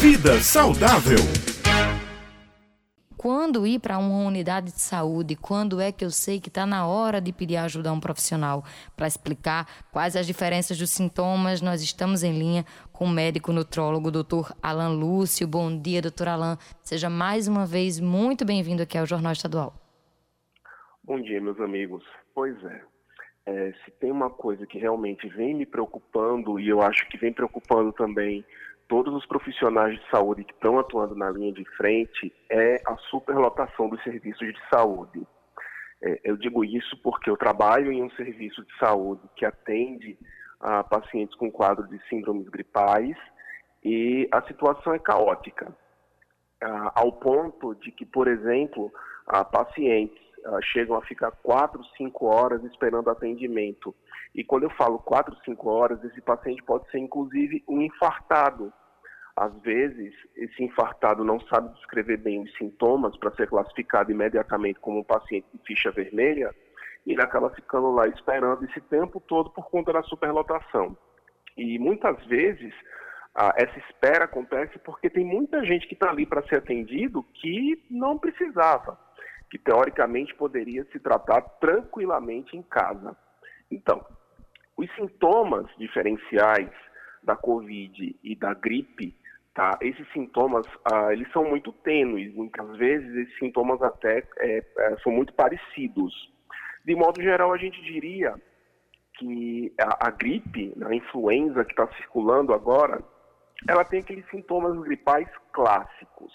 Vida saudável. Quando ir para uma unidade de saúde? Quando é que eu sei que está na hora de pedir ajuda a um profissional? Para explicar quais as diferenças dos sintomas, nós estamos em linha com o médico nutrólogo, doutor Alan Lúcio. Bom dia, doutor Alan. Seja mais uma vez muito bem-vindo aqui ao Jornal Estadual. Bom dia, meus amigos. Pois é, é, se tem uma coisa que realmente vem me preocupando, e eu acho que vem preocupando também todos os profissionais de saúde que estão atuando na linha de frente é a superlotação dos serviços de saúde. É, eu digo isso porque eu trabalho em um serviço de saúde que atende a pacientes com quadro de síndromes gripais e a situação é caótica, ao ponto de que, por exemplo, pacientes chegam a ficar quatro, cinco horas esperando atendimento. E quando eu falo quatro, cinco horas, esse paciente pode ser inclusive um infartado, às vezes, esse infartado não sabe descrever bem os sintomas para ser classificado imediatamente como um paciente de ficha vermelha, e ele acaba ficando lá esperando esse tempo todo por conta da superlotação. E muitas vezes essa espera acontece porque tem muita gente que está ali para ser atendido que não precisava, que teoricamente poderia se tratar tranquilamente em casa. Então, os sintomas diferenciais da Covid e da gripe Tá? Esses sintomas, ah, eles são muito tênues, muitas vezes esses sintomas até é, é, são muito parecidos. De modo geral, a gente diria que a, a gripe, a influenza que está circulando agora, ela tem aqueles sintomas gripais clássicos,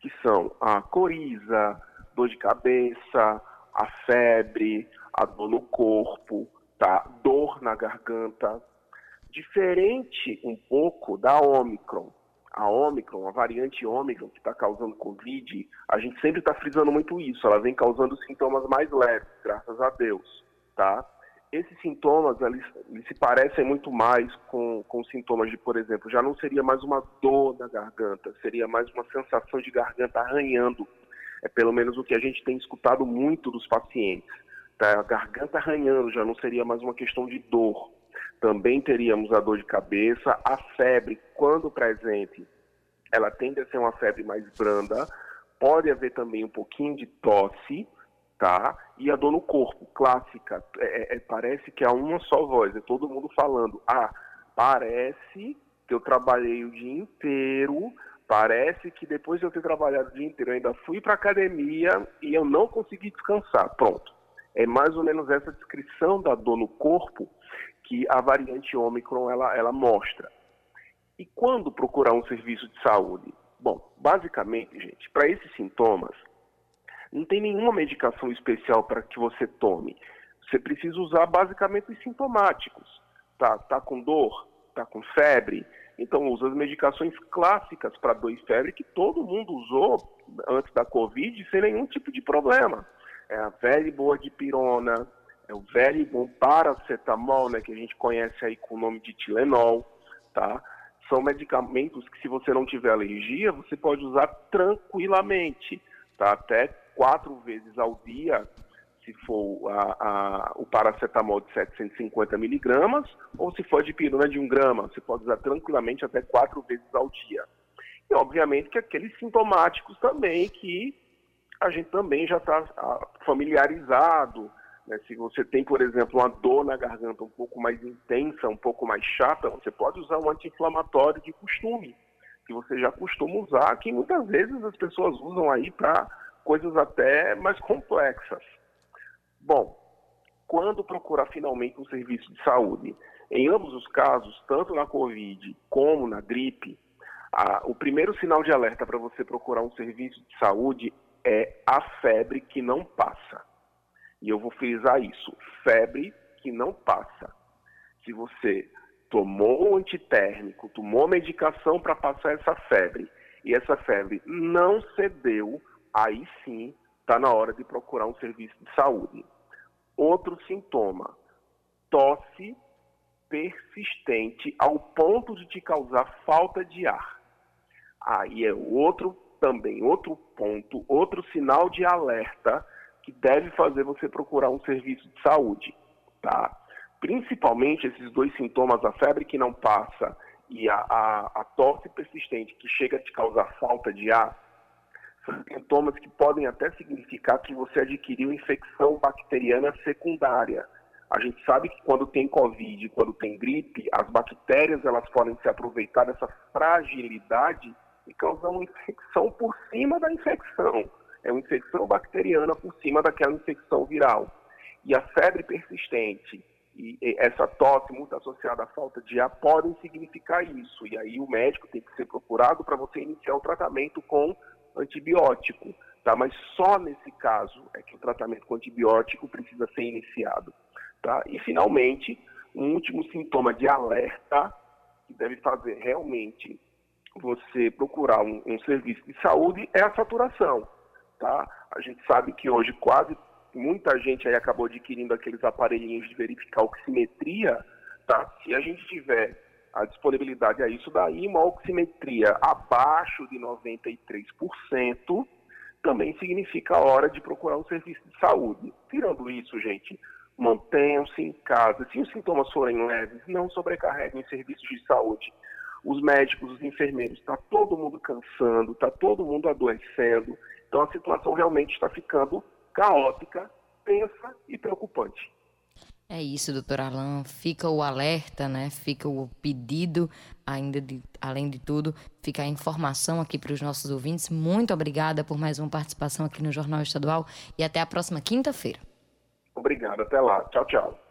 que são a coriza, dor de cabeça, a febre, a dor no corpo, tá? dor na garganta. Diferente um pouco da Omicron, a Omicron, a variante Omicron que está causando Covid, a gente sempre está frisando muito isso. Ela vem causando sintomas mais leves, graças a Deus, tá? Esses sintomas, eles, eles se parecem muito mais com, com sintomas de, por exemplo, já não seria mais uma dor na garganta, seria mais uma sensação de garganta arranhando. É pelo menos o que a gente tem escutado muito dos pacientes. Tá? A garganta arranhando já não seria mais uma questão de dor, também teríamos a dor de cabeça, a febre, quando presente, ela tende a ser uma febre mais branda, pode haver também um pouquinho de tosse, tá? E a dor no corpo, clássica, é, é, parece que há uma só voz, é todo mundo falando, ah, parece que eu trabalhei o dia inteiro, parece que depois de eu ter trabalhado o dia inteiro, eu ainda fui para academia e eu não consegui descansar, pronto. É mais ou menos essa descrição da dor no corpo que a variante Ômicron ela, ela mostra. E quando procurar um serviço de saúde? Bom, basicamente, gente, para esses sintomas, não tem nenhuma medicação especial para que você tome. Você precisa usar basicamente os sintomáticos. Tá, tá com dor, tá com febre, então usa as medicações clássicas para dor e febre que todo mundo usou antes da Covid sem nenhum tipo de problema. É a velha e boa é o velho e bom paracetamol, né, que a gente conhece aí com o nome de Tilenol, tá? São medicamentos que se você não tiver alergia, você pode usar tranquilamente, tá? Até quatro vezes ao dia, se for a, a, o paracetamol de 750 miligramas, ou se for de pirona de 1 grama, você pode usar tranquilamente até quatro vezes ao dia. E obviamente que aqueles sintomáticos também que a gente também já está familiarizado, né? Se você tem, por exemplo, uma dor na garganta um pouco mais intensa, um pouco mais chata, você pode usar um anti-inflamatório de costume, que você já costuma usar, que muitas vezes as pessoas usam aí para coisas até mais complexas. Bom, quando procurar finalmente um serviço de saúde? Em ambos os casos, tanto na Covid como na gripe, a, o primeiro sinal de alerta para você procurar um serviço de saúde é a febre que não passa. E eu vou frisar isso: febre que não passa. Se você tomou um antitérmico, tomou medicação para passar essa febre, e essa febre não cedeu, aí sim está na hora de procurar um serviço de saúde. Outro sintoma: tosse persistente ao ponto de te causar falta de ar. Aí é outro também, outro ponto, outro sinal de alerta que deve fazer você procurar um serviço de saúde, tá? Principalmente esses dois sintomas, a febre que não passa e a, a, a tosse persistente que chega a te causar falta de ar, são sintomas que podem até significar que você adquiriu infecção bacteriana secundária. A gente sabe que quando tem Covid, quando tem gripe, as bactérias elas podem se aproveitar dessa fragilidade e causar uma infecção por cima da infecção. É uma infecção bacteriana por cima daquela infecção viral. E a febre persistente e essa tosse muito associada à falta de ar podem significar isso. E aí o médico tem que ser procurado para você iniciar o tratamento com antibiótico. Tá? Mas só nesse caso é que o tratamento com antibiótico precisa ser iniciado. Tá? E, finalmente, um último sintoma de alerta que deve fazer realmente você procurar um, um serviço de saúde é a saturação. Tá? A gente sabe que hoje quase muita gente aí acabou adquirindo aqueles aparelhinhos de verificar oximetria, tá? Se a gente tiver a disponibilidade a isso daí, uma oximetria abaixo de 93%, também significa a hora de procurar um serviço de saúde. Tirando isso, gente, mantenham-se em casa. Se os sintomas forem leves, não sobrecarreguem serviços de saúde. Os médicos, os enfermeiros, está todo mundo cansando, está todo mundo adoecendo. Então a situação realmente está ficando caótica, tensa e preocupante. É isso, doutor Alain. Fica o alerta, né? Fica o pedido, ainda de, além de tudo, fica a informação aqui para os nossos ouvintes. Muito obrigada por mais uma participação aqui no Jornal Estadual e até a próxima quinta-feira. Obrigado, até lá. Tchau, tchau.